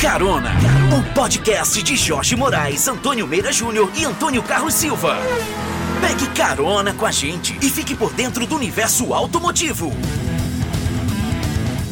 Carona, o podcast de Jorge Moraes, Antônio Meira Júnior e Antônio Carlos Silva. Pegue carona com a gente e fique por dentro do universo automotivo.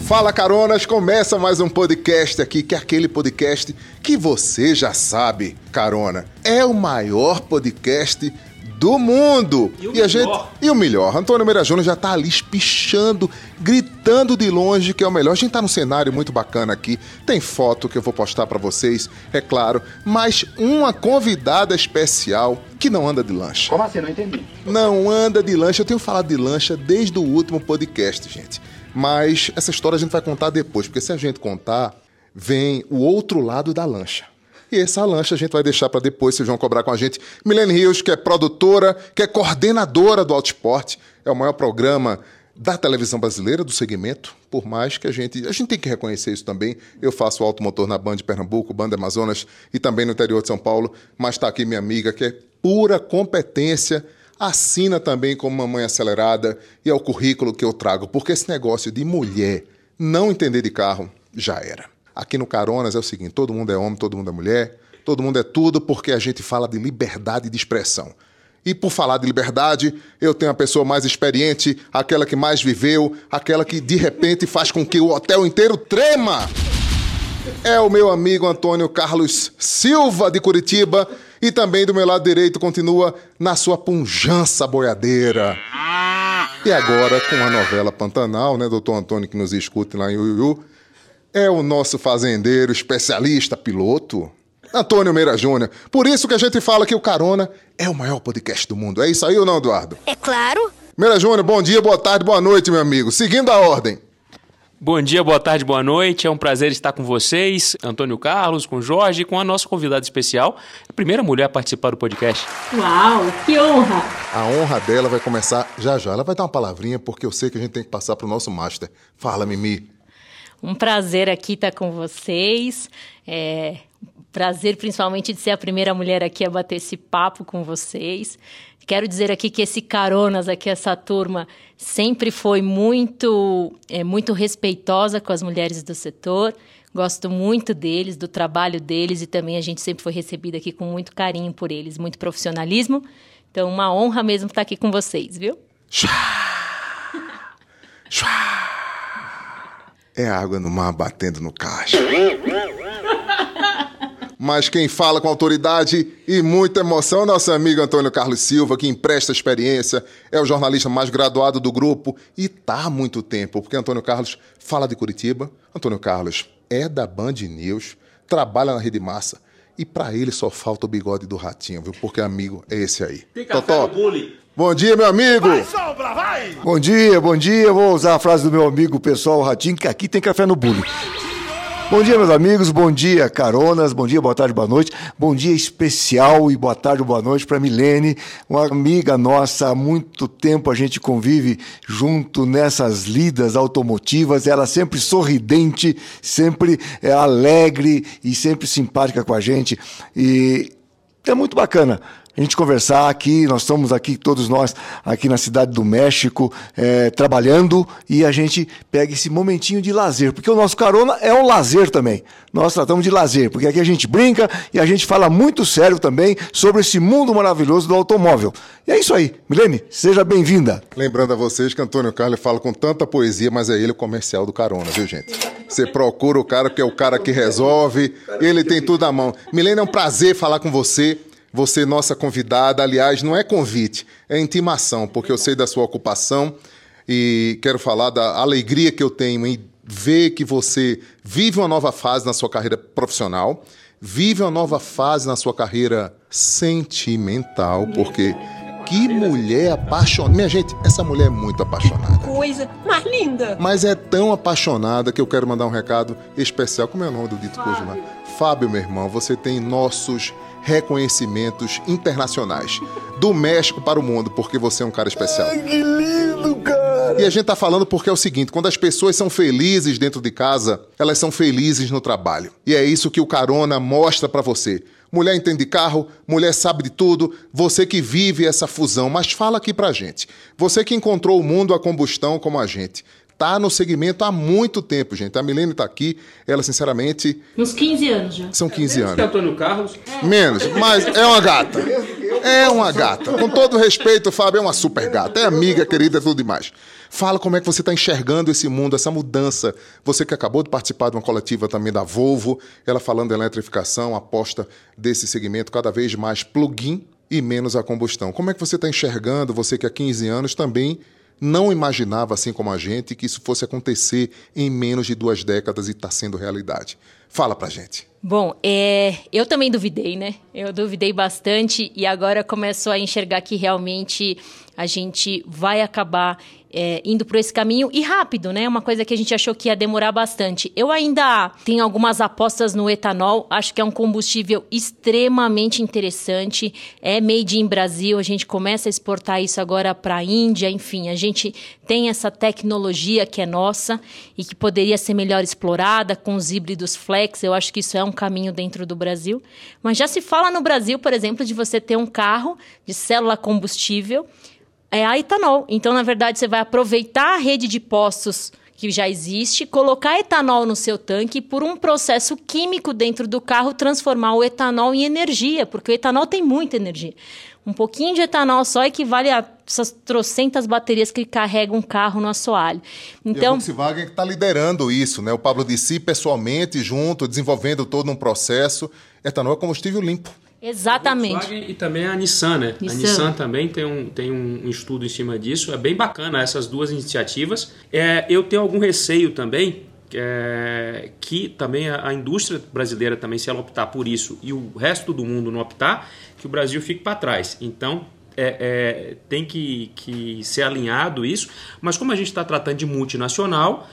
Fala Caronas, começa mais um podcast aqui, que é aquele podcast que você já sabe, Carona. É o maior podcast do mundo. E o a melhor. gente e o melhor. Antônio Meira Júnior já tá ali espichando, gritando de longe que é o melhor. A gente tá num cenário muito bacana aqui. Tem foto que eu vou postar pra vocês, é claro, mas uma convidada especial que não anda de lancha. Como assim? Não entendi. Não anda de lancha. Eu tenho falado de lancha desde o último podcast, gente. Mas essa história a gente vai contar depois, porque se a gente contar, vem o outro lado da lancha. E essa lancha a gente vai deixar para depois, vocês vão cobrar com a gente. Milene Rios, que é produtora, que é coordenadora do Autosport, é o maior programa da televisão brasileira, do segmento, por mais que a gente. A gente tem que reconhecer isso também. Eu faço automotor na Band de Pernambuco, Band Amazonas e também no interior de São Paulo, mas está aqui minha amiga, que é pura competência assina também como mamãe acelerada e é o currículo que eu trago, porque esse negócio de mulher não entender de carro já era. Aqui no Caronas é o seguinte: todo mundo é homem, todo mundo é mulher, todo mundo é tudo, porque a gente fala de liberdade de expressão. E por falar de liberdade, eu tenho a pessoa mais experiente, aquela que mais viveu, aquela que de repente faz com que o hotel inteiro trema. É o meu amigo Antônio Carlos Silva de Curitiba e também do meu lado direito continua na sua punjança boiadeira. E agora com a novela Pantanal, né, doutor Antônio que nos escute lá em Uiuiu, é o nosso fazendeiro, especialista, piloto, Antônio Meira Júnior. Por isso que a gente fala que o Carona é o maior podcast do mundo. É isso aí ou não, Eduardo? É claro. Meira Júnior, bom dia, boa tarde, boa noite, meu amigo. Seguindo a ordem. Bom dia, boa tarde, boa noite. É um prazer estar com vocês, Antônio Carlos, com Jorge e com a nossa convidada especial, a primeira mulher a participar do podcast. Uau, que honra! A honra dela vai começar já já. Ela vai dar uma palavrinha porque eu sei que a gente tem que passar pro nosso master. Fala, Mimi. Um prazer aqui estar com vocês. É, prazer principalmente de ser a primeira mulher aqui a bater esse papo com vocês. Quero dizer aqui que esse Caronas aqui, essa turma, sempre foi muito, é, muito respeitosa com as mulheres do setor. Gosto muito deles, do trabalho deles e também a gente sempre foi recebida aqui com muito carinho por eles, muito profissionalismo. Então, uma honra mesmo estar aqui com vocês, viu? É água no mar batendo no caixa. Mas quem fala com autoridade e muita emoção é nosso amigo Antônio Carlos Silva, que empresta experiência, é o jornalista mais graduado do grupo e tá há muito tempo, porque Antônio Carlos fala de Curitiba, Antônio Carlos é da Band News, trabalha na Rede Massa e pra ele só falta o bigode do ratinho, viu? Porque amigo é esse aí. Tem café no bule. Bom dia, meu amigo! Bom dia, bom dia. Vou usar a frase do meu amigo pessoal Ratinho, que aqui tem café no bule. Bom dia, meus amigos. Bom dia, caronas. Bom dia, boa tarde, boa noite. Bom dia especial e boa tarde, boa noite para Milene, uma amiga nossa. Há muito tempo a gente convive junto nessas lidas automotivas. Ela sempre sorridente, sempre é, alegre e sempre simpática com a gente. E é muito bacana a gente conversar aqui. Nós estamos aqui, todos nós, aqui na cidade do México, eh, trabalhando e a gente pega esse momentinho de lazer, porque o nosso carona é um lazer também. Nós tratamos de lazer, porque aqui a gente brinca e a gente fala muito sério também sobre esse mundo maravilhoso do automóvel. E é isso aí. Milene, seja bem-vinda. Lembrando a vocês que Antônio Carlos fala com tanta poesia, mas é ele o comercial do carona, viu, gente? Você procura o cara que é o cara que resolve, ele tem tudo à mão. Milene, é um prazer falar com você. Você, nossa convidada, aliás, não é convite, é intimação, porque eu sei da sua ocupação e quero falar da alegria que eu tenho em ver que você vive uma nova fase na sua carreira profissional, vive uma nova fase na sua carreira sentimental, porque que mulher apaixonada. Minha gente, essa mulher é muito apaixonada. Coisa mais linda. Mas é tão apaixonada que eu quero mandar um recado especial. Como é o nome do dito lá? Fábio, meu irmão, você tem nossos reconhecimentos internacionais. Do México para o mundo, porque você é um cara especial. Que lindo, cara! E a gente tá falando porque é o seguinte: quando as pessoas são felizes dentro de casa, elas são felizes no trabalho. E é isso que o Carona mostra pra você. Mulher entende de carro, mulher sabe de tudo, você que vive essa fusão, mas fala aqui pra gente. Você que encontrou o mundo a combustão como a gente. Está no segmento há muito tempo, gente. A Milene está aqui, ela, sinceramente. Uns 15 anos já. São 15 anos. Antônio Carlos. Menos, mas é uma gata. É uma gata. Com todo respeito, Fábio, é uma super gata. É amiga, querida, tudo demais. Fala como é que você está enxergando esse mundo, essa mudança. Você que acabou de participar de uma coletiva também da Volvo, ela falando de eletrificação, aposta desse segmento cada vez mais plug-in e menos a combustão. Como é que você está enxergando, você que há 15 anos também não imaginava, assim como a gente, que isso fosse acontecer em menos de duas décadas e está sendo realidade? Fala pra gente. Bom, é, eu também duvidei, né? Eu duvidei bastante e agora começo a enxergar que realmente a gente vai acabar é, indo por esse caminho e rápido, né? Uma coisa que a gente achou que ia demorar bastante. Eu ainda tenho algumas apostas no etanol, acho que é um combustível extremamente interessante. É made in Brasil, a gente começa a exportar isso agora para a Índia, enfim, a gente tem essa tecnologia que é nossa e que poderia ser melhor explorada com os híbridos flex. Eu acho que isso é um caminho dentro do Brasil. Mas já se fala no Brasil, por exemplo, de você ter um carro de célula combustível é a etanol. Então, na verdade, você vai aproveitar a rede de postos que já existe, colocar etanol no seu tanque e, por um processo químico dentro do carro, transformar o etanol em energia, porque o etanol tem muita energia. Um pouquinho de etanol só equivale a essas trocentas baterias que carregam um carro no assoalho. Então, e a Volkswagen está liderando isso, né? O Pablo disse pessoalmente, junto, desenvolvendo todo um processo. Etanol é combustível limpo. Exatamente. e também a Nissan, né? Nissan. A Nissan também tem, um, tem um estudo em cima disso. É bem bacana essas duas iniciativas. É, eu tenho algum receio também é, que também a, a, indústria brasileira também, se ela optar por isso e o resto do mundo não optar, que o Brasil fique para trás. Então, é, é, tem que, que ser alinhado isso. Mas como a gente está tratando de multinacional,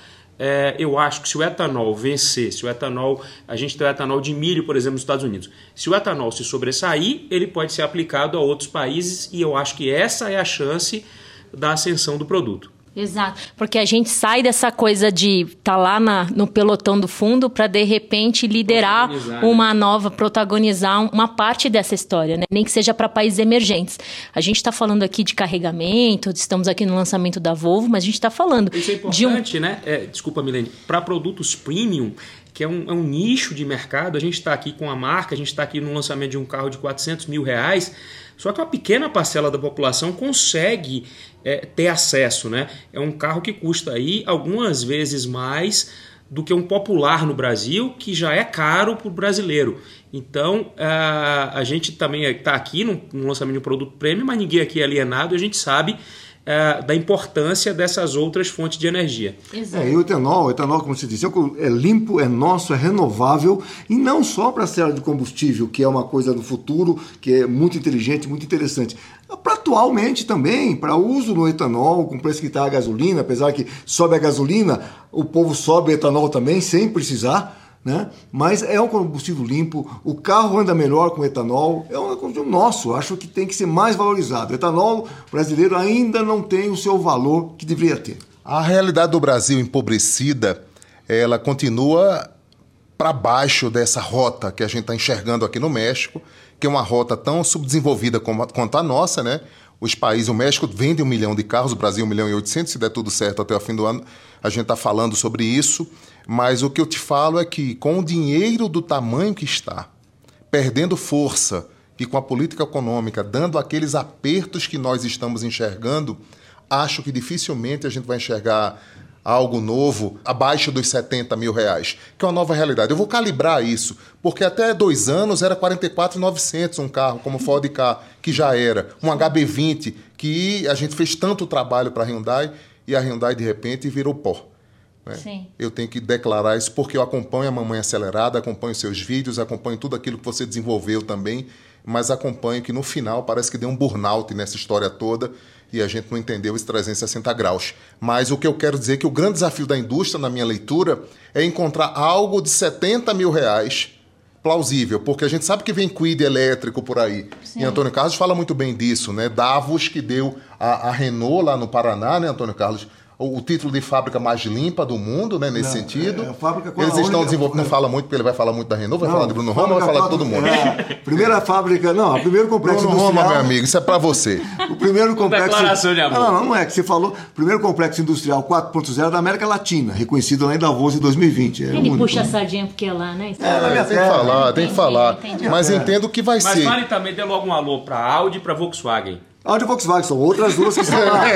é, eu acho que se o etanol vencer, se o etanol, a gente tem o etanol de milho, por exemplo, nos Estados Unidos, se o etanol se sobressair, ele pode ser aplicado a outros países e eu acho que essa é a chance da ascensão do produto. Exato, porque a gente sai dessa coisa de estar tá lá na, no pelotão do fundo para de repente liderar né? uma nova, protagonizar uma parte dessa história, né? nem que seja para países emergentes. A gente está falando aqui de carregamento, estamos aqui no lançamento da Volvo, mas a gente está falando Isso é importante, de um... né? É, desculpa, Milene, para produtos premium, que é um, é um, nicho de mercado, a gente está aqui com a marca, a gente está aqui no lançamento de um carro de 400 mil reais, só que uma pequena parcela da população consegue é, ter acesso, né? É um carro que custa aí algumas vezes mais do que um popular no Brasil, que já é caro para o brasileiro. Então, a, a gente também está aqui no, lançamento de um produto prêmio, mas ninguém aqui é alienado, a gente sabe é, da importância dessas outras fontes de energia. Exato. É, e o etanol, o etanol, como você disse, é, é limpo, é nosso, é renovável e não só para a célula de combustível, que é uma coisa do futuro, que é muito inteligente, muito interessante. Para atualmente também, para uso no etanol, com o preço que está a gasolina, apesar que sobe a gasolina, o povo sobe o etanol também, sem precisar né? Mas é um combustível limpo, o carro anda melhor com etanol, é um combustível nosso, acho que tem que ser mais valorizado. O etanol brasileiro ainda não tem o seu valor que deveria ter. A realidade do Brasil empobrecida, ela continua para baixo dessa rota que a gente está enxergando aqui no México, que é uma rota tão subdesenvolvida como, quanto a nossa, né? Os países, o México vende um milhão de carros, o Brasil um milhão e oitocentos, se der tudo certo até o fim do ano, a gente está falando sobre isso. Mas o que eu te falo é que, com o dinheiro do tamanho que está, perdendo força e com a política econômica dando aqueles apertos que nós estamos enxergando, acho que dificilmente a gente vai enxergar algo novo abaixo dos 70 mil reais, que é uma nova realidade. Eu vou calibrar isso, porque até dois anos era 44,900 um carro como Ford K, que já era, um HB20, que a gente fez tanto trabalho para a Hyundai e a Hyundai de repente virou pó. Né? Eu tenho que declarar isso porque eu acompanho a Mamãe Acelerada, acompanho seus vídeos, acompanho tudo aquilo que você desenvolveu também, mas acompanho que no final parece que deu um burnout nessa história toda e a gente não entendeu os 360 graus. Mas o que eu quero dizer é que o grande desafio da indústria, na minha leitura, é encontrar algo de 70 mil reais plausível, porque a gente sabe que vem Quid elétrico por aí. Sim. E Antônio Carlos fala muito bem disso, né? Davos, que deu a, a Renault lá no Paraná, né, Antônio Carlos? O título de fábrica mais limpa do mundo, né? Nesse Não, sentido. é, a fábrica com Eles a estão desenvolvendo, não fala muito, porque ele vai falar muito da Renault, vai Não, falar de Bruno Roma, vai falar de todo mundo. É, primeira fábrica, não, o primeiro complexo Bruno Roma, industrial. meu amigo, isso é pra você. O primeiro complexo. declaração de amor. Não, não, não é que você falou. Primeiro complexo industrial 4.0 da América Latina, reconhecido lá em Davos em 2020. É Ele único. puxa a sardinha porque é lá, né? É, minha tem que falar, tem que falar. entendi. Mas entendo que vai Mas ser. vale também dar logo um alô para Audi e para Volkswagen. Audi e Volkswagen são outras duas que estão lá.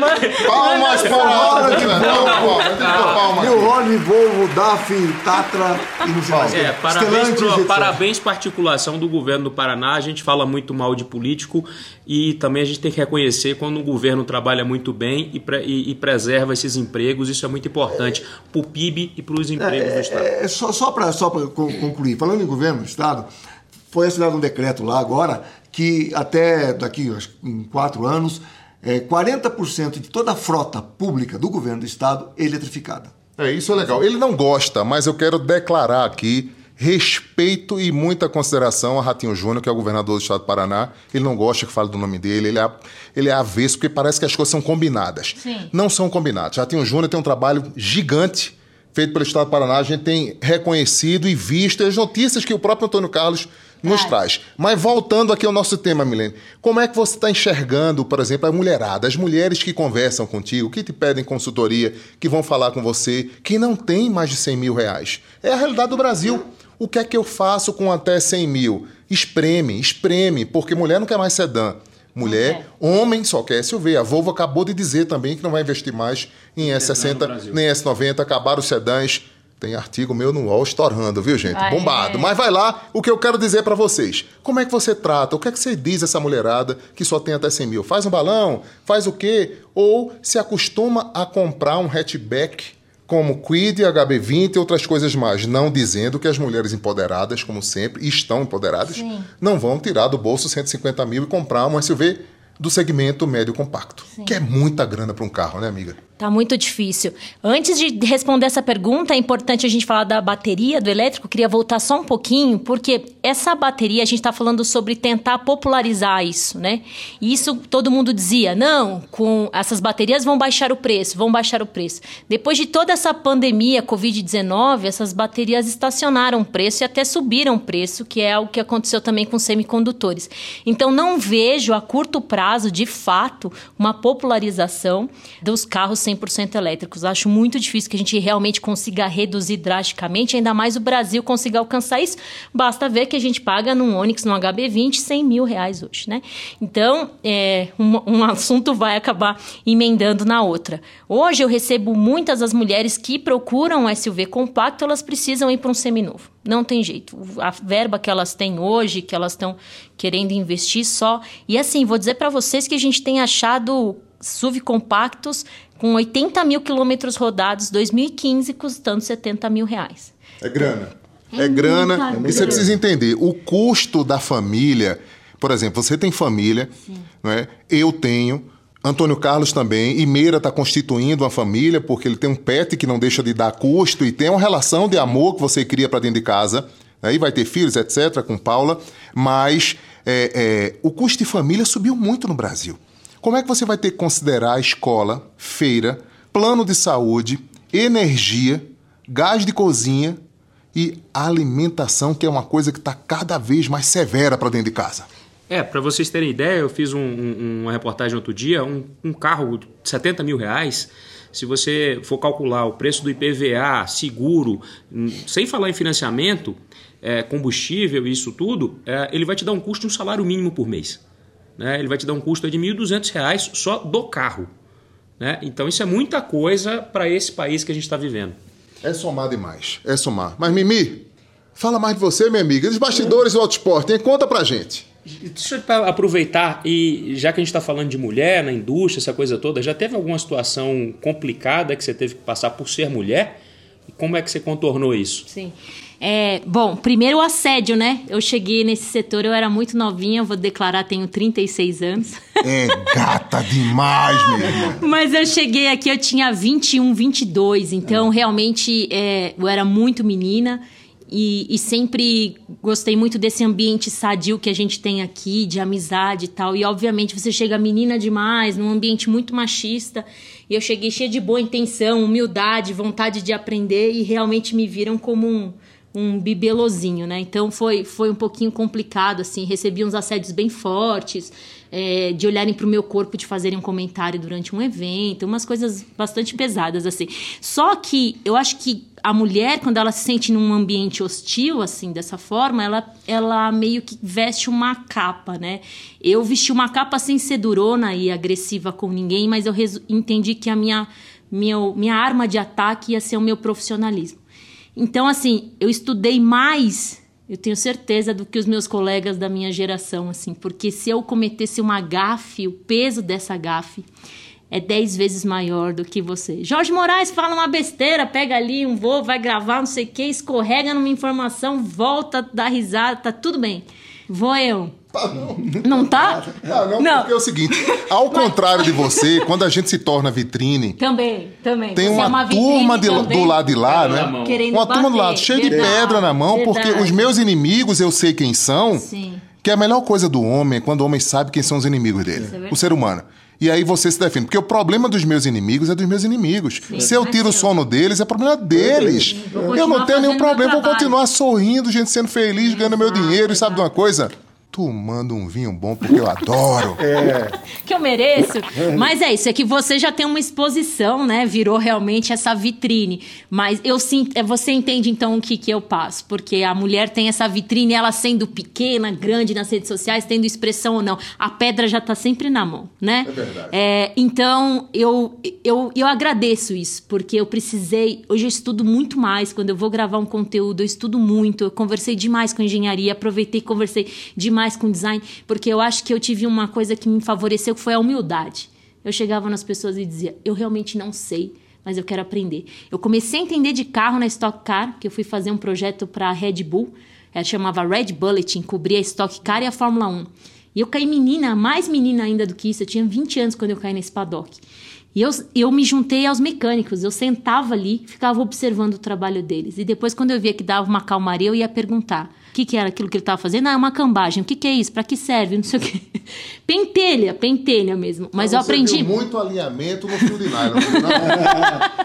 Mas... Palmas para a Audi, né? Palmas, tem que pôr palmas. New Holland, Volvo, DAF, Tatra e não sei mais. É, parabéns, pro, parabéns para a articulação do governo do Paraná. A gente fala muito mal de político e também a gente tem que reconhecer quando o governo trabalha muito bem e, pre- e- e preserva esses empregos. Isso é muito importante para o PIB e para os empregos do Estado. É, é só só para só pra concluir, falando em governo do Estado, foi assinado um decreto lá agora que até daqui, acho que em quatro anos, é, 40% de toda a frota pública do governo do Estado é eletrificada. É, isso é legal. Ele não gosta, mas eu quero declarar aqui respeito e muita consideração a Ratinho Júnior, que é o governador do estado do Paraná. Ele não gosta que fale do nome dele, ele é, ele é avesso, porque parece que as coisas são combinadas. Sim. Não são combinadas. Ratinho Júnior tem um trabalho gigante feito pelo estado do Paraná. A gente tem reconhecido e visto as notícias que o próprio Antônio Carlos nos É. traz. Mas voltando aqui ao nosso tema, Milene, como é que você está enxergando, por exemplo, a mulherada, as mulheres que conversam contigo, que te pedem consultoria, que vão falar com você, que não tem mais de 100 mil reais? É a realidade do Brasil. O que é que eu faço com até 100 mil? Espreme, espreme, porque mulher não quer mais sedã. Mulher, homem só quer SUV. A Volvo acabou de dizer também que não vai investir mais em no S60 Brasil. nem S90, acabaram os sedãs. Tem artigo meu no UOL estourando, viu, gente? Bombado. é. Mas vai lá, o que eu quero dizer pra vocês. Como é que você trata? O que é que você diz a essa mulherada que só tem até 100 mil? Faz um balão? Faz o quê? Ou se acostuma a comprar um hatchback como Quid, HB20 e outras coisas mais. Não dizendo que as mulheres empoderadas, como sempre, estão empoderadas, Sim. não vão tirar do bolso 150 mil e comprar um SUV do segmento médio compacto. Que é muita grana para um carro, né, amiga? Tá muito difícil. Antes de responder essa pergunta, é importante a gente falar da bateria do elétrico. Queria voltar só um pouquinho, porque essa bateria, a gente está falando sobre tentar popularizar isso, né? E isso todo mundo dizia, não, com essas baterias vão baixar o preço, vão baixar o preço. Depois de toda essa pandemia, Covid-19, essas baterias estacionaram o preço e até subiram o preço, que é o que aconteceu também com semicondutores. Então, não vejo a curto prazo, de fato, uma popularização dos carros 100% elétricos. Acho muito difícil que a gente realmente consiga reduzir drasticamente, ainda mais o Brasil consiga alcançar isso. Basta ver que a gente paga num Onix, num HB20, 100 mil reais hoje, né? Então, é, um, um assunto vai acabar emendando na outra. Hoje eu recebo muitas das mulheres que procuram um SUV compacto, elas precisam ir para um seminovo. Não tem jeito. A verba que elas têm hoje, que elas estão querendo investir só. E assim, vou dizer para vocês que a gente tem achado SUV compactos com 80 mil quilômetros rodados, 2015, custando 70 mil reais. É grana. É É, grana. E você precisa entender, o custo da família, por exemplo, você tem família, não é? eu tenho, Antônio Carlos também, e Meira está constituindo uma família, porque ele tem um pet que não deixa de dar custo e tem uma relação de amor que você cria para dentro de casa. Aí vai ter filhos, etc., com Paula, mas é, é, o custo de família subiu muito no Brasil. Como é que você vai ter que considerar escola, feira, plano de saúde, energia, gás de cozinha e alimentação, que é uma coisa que está cada vez mais severa para dentro de casa? É, para vocês terem ideia, eu fiz um- um- uma reportagem outro dia, um, um carro de 70 mil reais, se você for calcular o preço do IPVA, seguro, hum, sem falar em financiamento, é, combustível e isso tudo, é, ele vai te dar um custo de um salário mínimo por mês. Né? Ele vai te dar um custo de 1.200 reais só do carro. né? Então isso é muita coisa para esse país que a gente está vivendo. É somar demais, é somar. Mas Mimi, fala mais de você, minha amiga. E dos bastidores do autoesporte, hein? Conta pra gente. Deixa eu aproveitar e já que a gente está falando de mulher na indústria, essa coisa toda, já teve alguma situação complicada que você teve que passar por ser mulher? Como é que você contornou isso? Sim. É, bom, primeiro o assédio, né? Eu cheguei nesse setor, eu era muito novinha, vou declarar, tenho 36 anos. É gata demais, minha irmã. Mas eu cheguei aqui, eu tinha 21, 22, então realmente é, eu era muito menina e, e sempre gostei muito desse ambiente sadio que a gente tem aqui, de amizade e tal. E obviamente você chega menina demais, num ambiente muito machista. E eu cheguei cheia de boa intenção, humildade, vontade de aprender e realmente me viram como um, um bibelozinho, né? Então foi, foi um pouquinho complicado, assim. Recebi uns assédios bem fortes, é, de olharem para o meu corpo, de fazerem um comentário durante um evento, umas coisas bastante pesadas, assim. Só que eu acho que a mulher, quando ela se sente num ambiente hostil, assim, dessa forma, ela, ela meio que veste uma capa, né? Eu vesti uma capa sem ser durona e agressiva com ninguém, mas eu entendi que a minha, minha, minha arma de ataque ia ser o meu profissionalismo. Então, assim, eu estudei mais, eu tenho certeza, do que os meus colegas da minha geração, assim, porque se eu cometesse uma gafe, o peso dessa gafe é dez vezes maior do que você. Jorge Moraes fala uma besteira, pega ali um voo, vai gravar, não sei o que, escorrega numa informação, volta, dá risada, tá tudo bem. Vou eu. Tá, não. Não tá? Ah, não, não, porque é o seguinte, ao contrário de você, quando a gente se torna vitrine... Também, também. Tem uma, é uma turma de, do lado de lá, né? Querendo uma turma do lado, cheia de pedra na mão, Verdade. porque os meus inimigos, eu sei quem são. Sim. Que é a melhor coisa do homem é quando o homem sabe quem são os inimigos dele. É o ser humano. E aí você se defende. Porque o problema dos meus inimigos é dos meus inimigos. Sim, se eu tiro o sono deles, é problema deles. Eu não tenho nenhum problema, vou continuar sorrindo, gente, sendo feliz, ganhando meu dinheiro. E sabe de uma coisa? Tu manda um vinho bom porque eu adoro. É. Que eu mereço. Mas é isso, é que você já tem uma exposição, né? Virou realmente essa vitrine. Mas eu sim, é, você entende então o que, que eu passo. Porque a mulher tem essa vitrine, ela sendo pequena, grande nas redes sociais, tendo expressão ou não. A pedra já tá sempre na mão, né? É verdade. É, então, eu, eu, eu agradeço isso, porque eu precisei. Hoje eu estudo muito mais. Quando eu vou gravar um conteúdo, eu estudo muito. Eu conversei demais com engenharia, aproveitei e conversei demais mais com design, porque eu acho que eu tive uma coisa que me favoreceu, que foi a humildade. Eu chegava nas pessoas e dizia: "Eu realmente não sei, mas eu quero aprender". Eu comecei a entender de carro na Stock Car, que eu fui fazer um projeto para a Red Bull, ela chamava Red Bulletin, cobria a Stock Car e a Fórmula 1. E eu caí menina, mais menina ainda do que isso, eu tinha 20 anos quando eu caí nesse paddock. E eu, eu me juntei aos mecânicos, eu sentava ali, ficava observando o trabalho deles. E depois, quando eu via que dava uma calmaria, eu ia perguntar: que, que era aquilo que ele estava fazendo? Ah, é uma cambagem. O que, que é isso? Para que serve? Não sei o quê. Pentelha, pentelha mesmo. Mas então, eu aprendi. Muito alinhamento no fio de nylon.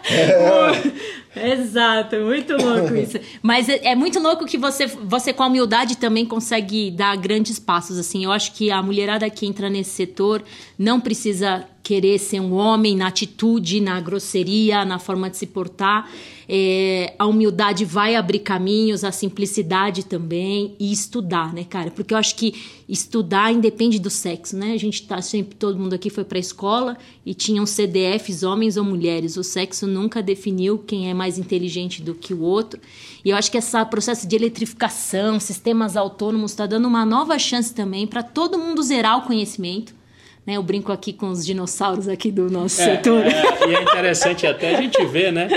é. Exato, muito louco isso. Mas é, é, muito louco que você, você com a humildade também consegue dar grandes passos assim. Eu acho que a mulherada que entra nesse setor não precisa querer ser um homem na atitude, na grosseria, na forma de se portar. É, a humildade vai abrir caminhos, a simplicidade também, e estudar, né, cara? Porque eu acho que estudar independe do sexo, né? A gente tá sempre, todo mundo aqui foi pra escola e tinham CDFs, homens ou mulheres. O sexo nunca definiu quem é mais inteligente do que o outro. E eu acho que esse processo de eletrificação, sistemas autônomos, está dando uma nova chance também para todo mundo zerar o conhecimento né? Eu brinco aqui com os dinossauros aqui do nosso é, setor. É, e é interessante até a gente ver, né?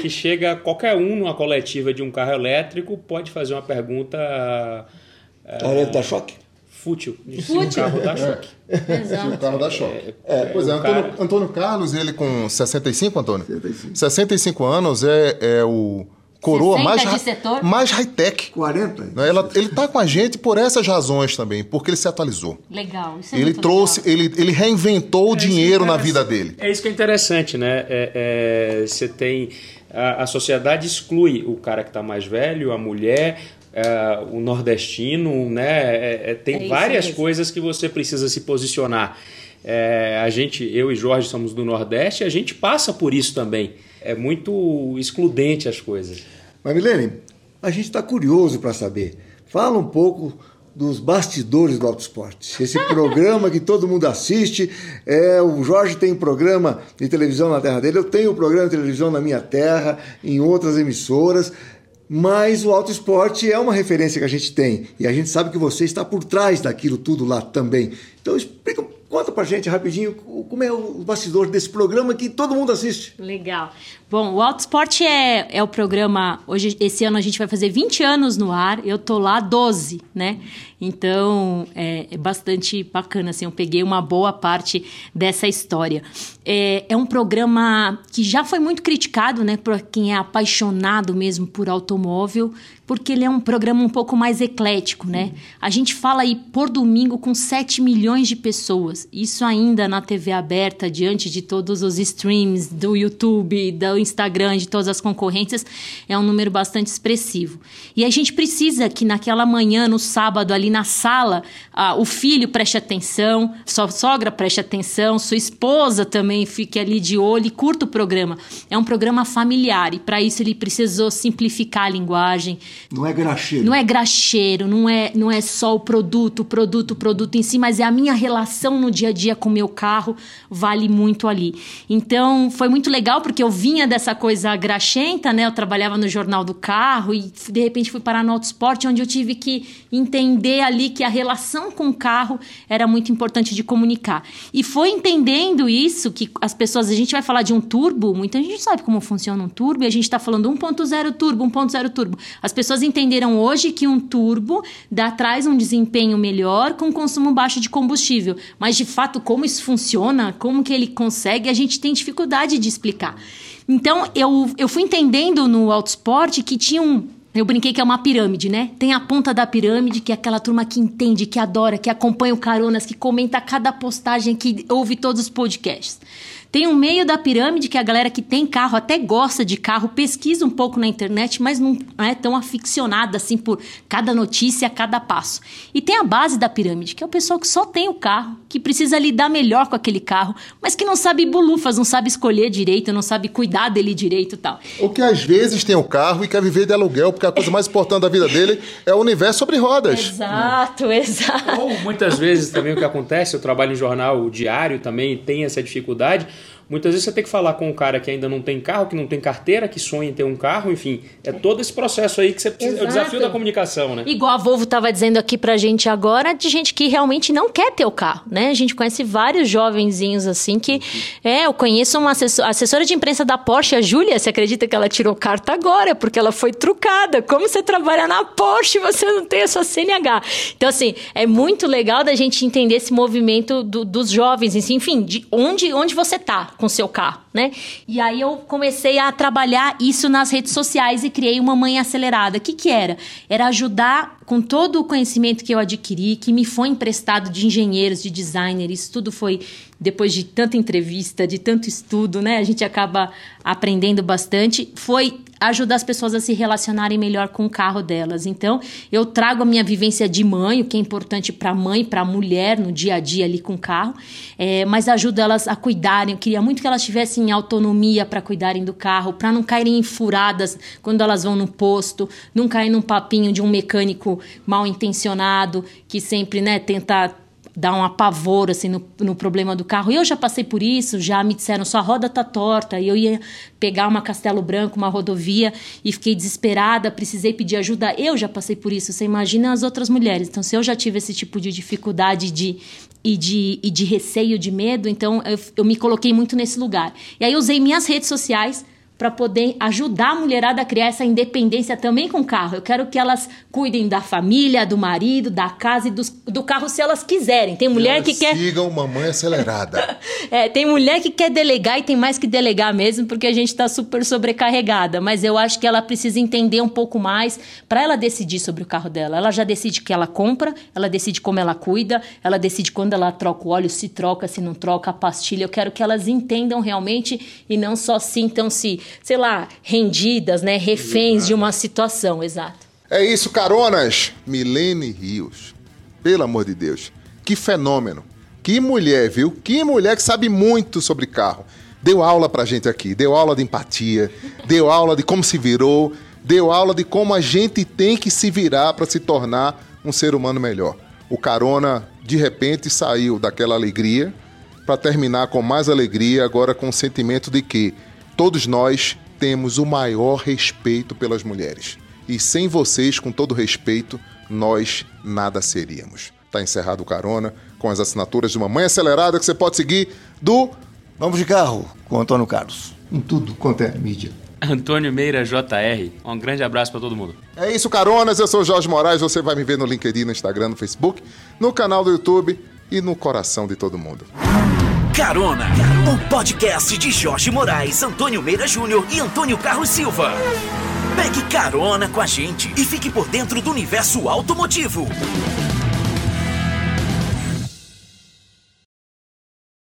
Que chega qualquer um numa coletiva de um carro elétrico pode fazer uma pergunta. É, dá choque? Fútil. Se um carro dá choque. É. Se um carro dá choque. É, pois é, Antônio, cara... Antônio Carlos, ele com 65, Antônio? 65. 65 anos é, é o coroa mais, mais high-tech. 40? Né? Ela, ele está com a gente por essas razões também, porque ele se atualizou. Legal. Isso é ele trouxe, legal. Ele, ele reinventou é o dinheiro na vida dele. É isso que é interessante, né? É, é, você tem. A, a, sociedade exclui o cara que está mais velho, a mulher. É, o nordestino, né? É, tem várias coisas que você precisa se posicionar. a gente, eu e Jorge somos do Nordeste, a gente passa por isso também é muito excludente as coisas. Mas, Milene, a gente está curioso para saber. Fala um pouco dos bastidores do Auto Esporte. Esse programa que todo mundo assiste. É, o Jorge tem programa de televisão na terra dele, eu tenho programa de televisão na minha terra, em outras emissoras. Mas o Auto Esporte é uma referência que a gente tem. E a gente sabe que você está por trás daquilo tudo lá também. Então explica Conta pra gente rapidinho como é o bastidor desse programa que todo mundo assiste. Legal. Bom, o Autosport é, é o programa. Hoje, esse ano a gente vai fazer 20 anos no ar, eu tô lá 12, né? Então é, é bastante bacana, assim, eu peguei uma boa parte dessa história. É, é um programa que já foi muito criticado, né, por quem é apaixonado mesmo por automóvel, porque ele é um programa um pouco mais eclético, né? A gente fala aí por domingo com 7 milhões de pessoas. Isso ainda na TV aberta, diante de todos os streams do YouTube, do Instagram, de todas as concorrências, é um número bastante expressivo. E a gente precisa que naquela manhã, no sábado, ali na sala, ah, o filho preste atenção, sua sogra preste atenção, sua esposa também fique ali de olho e curta o programa. É um programa familiar e para isso ele precisou simplificar a linguagem não é graxeiro. Não é graxeiro, não é, não é só o produto, o produto, o produto em si, mas é a minha relação no dia a dia com o meu carro vale muito ali. Então, foi muito legal porque eu vinha dessa coisa graxenta, né? Eu trabalhava no jornal do carro e de repente fui parar no Autosport, onde eu tive que entender ali que a relação com o carro era muito importante de comunicar. E foi entendendo isso que as pessoas, a gente vai falar de um turbo, muita gente sabe como funciona um turbo, e a gente está falando 1.0 turbo, 1.0 turbo. As pessoas pessoas entenderam hoje que um turbo dá traz um desempenho melhor com consumo baixo de combustível. Mas de fato, como isso funciona, como que ele consegue, a gente tem dificuldade de explicar. Então, eu, eu fui entendendo no Autosport que tinha um, eu brinquei que é uma pirâmide, né? Tem a ponta da pirâmide, que é aquela turma que entende, que adora, que acompanha o Caronas, que comenta cada postagem, que ouve todos os podcasts. Tem um meio da pirâmide que a galera que tem carro até gosta de carro, pesquisa um pouco na internet, mas não é tão aficionada assim por cada notícia, cada passo. E tem a base da pirâmide, que é o pessoal que só tem o carro, que precisa lidar melhor com aquele carro, mas que não sabe bulufas, não sabe escolher direito, não sabe cuidar dele direito e tal. O que às vezes tem o carro e quer viver de aluguel, porque a coisa mais importante da vida dele é o universo sobre rodas. Exato, exato. Ou muitas vezes também o que acontece, eu trabalho em jornal diário também, tem essa dificuldade Muitas vezes você tem que falar com um cara que ainda não tem carro, que não tem carteira, que sonha em ter um carro, enfim. É todo esse processo aí que você precisa. Exato. É o desafio da comunicação, né? Igual a Volvo estava dizendo aqui pra gente agora, de gente que realmente não quer ter o carro, né? A gente conhece vários jovenzinhos assim que. É, eu conheço uma assessora, assessora de imprensa da Porsche, a Júlia, você acredita que ela tirou carta agora, porque ela foi trucada. Como você trabalha na Porsche e você não tem a sua CNH? Então, assim, é muito legal da gente entender esse movimento do, dos jovens, enfim, de onde, onde você tá com seu carro, né? E aí eu comecei a trabalhar isso nas redes sociais e criei uma mãe acelerada. O que que era? Era ajudar com todo o conhecimento que eu adquiri, que me foi emprestado de engenheiros, de designers, isso tudo foi depois de tanta entrevista, de tanto estudo, né? A gente acaba aprendendo bastante. Foi ajudar as pessoas a se relacionarem melhor com o carro delas. Então, eu trago a minha vivência de mãe, o que é importante para mãe, para mulher no dia a dia ali com o carro, é, mas ajuda elas a cuidarem. Eu queria muito que elas tivessem autonomia para cuidarem do carro, para não caírem em furadas quando elas vão no posto, não cair num papinho de um mecânico mal intencionado que sempre, né, tenta dar um apavoro assim no, no problema do carro. E eu já passei por isso, já me disseram sua roda tá torta, e eu ia pegar uma Castelo Branco, uma rodovia e fiquei desesperada, precisei pedir ajuda. Eu já passei por isso, você imagina as outras mulheres. Então, se eu já tive esse tipo de dificuldade de e de, e de receio, de medo, então eu, eu me coloquei muito nesse lugar. E aí usei minhas redes sociais para poder ajudar a mulherada a criar essa independência também com o carro. Eu quero que elas cuidem da família, do marido, da casa e do, do carro se elas quiserem. Tem mulher elas que quer. Sigam mamãe acelerada. é, tem mulher que quer delegar e tem mais que delegar mesmo, porque a gente está super sobrecarregada. Mas eu acho que ela precisa entender um pouco mais para ela decidir sobre o carro dela. Ela já decide o que ela compra, ela decide como ela cuida, ela decide quando ela troca o óleo, se troca, se não troca a pastilha. Eu quero que elas entendam realmente e não só sintam-se sei lá, rendidas, né, reféns de uma situação, exato. É isso, caronas. Milene Rios. Pelo amor de Deus. Que fenômeno. Que mulher, viu? Que mulher que sabe muito sobre carro. Deu aula pra gente aqui, deu aula de empatia, deu aula de como se virou, deu aula de como a gente tem que se virar para se tornar um ser humano melhor. O Carona, de repente, saiu daquela alegria para terminar com mais alegria, agora com o sentimento de que Todos nós temos o maior respeito pelas mulheres. E sem vocês, com todo respeito, nós nada seríamos. Tá encerrado o carona com as assinaturas de uma mãe acelerada que você pode seguir do Vamos de carro com Antônio Carlos. em tudo quanto é mídia. Antônio Meira JR. Um grande abraço para todo mundo. É isso, caronas. Eu sou Jorge Moraes. Você vai me ver no LinkedIn, no Instagram, no Facebook, no canal do YouTube e no coração de todo mundo. Carona, o podcast de Jorge Moraes, Antônio Meira Júnior e Antônio Carlos Silva. Pegue carona com a gente e fique por dentro do universo automotivo.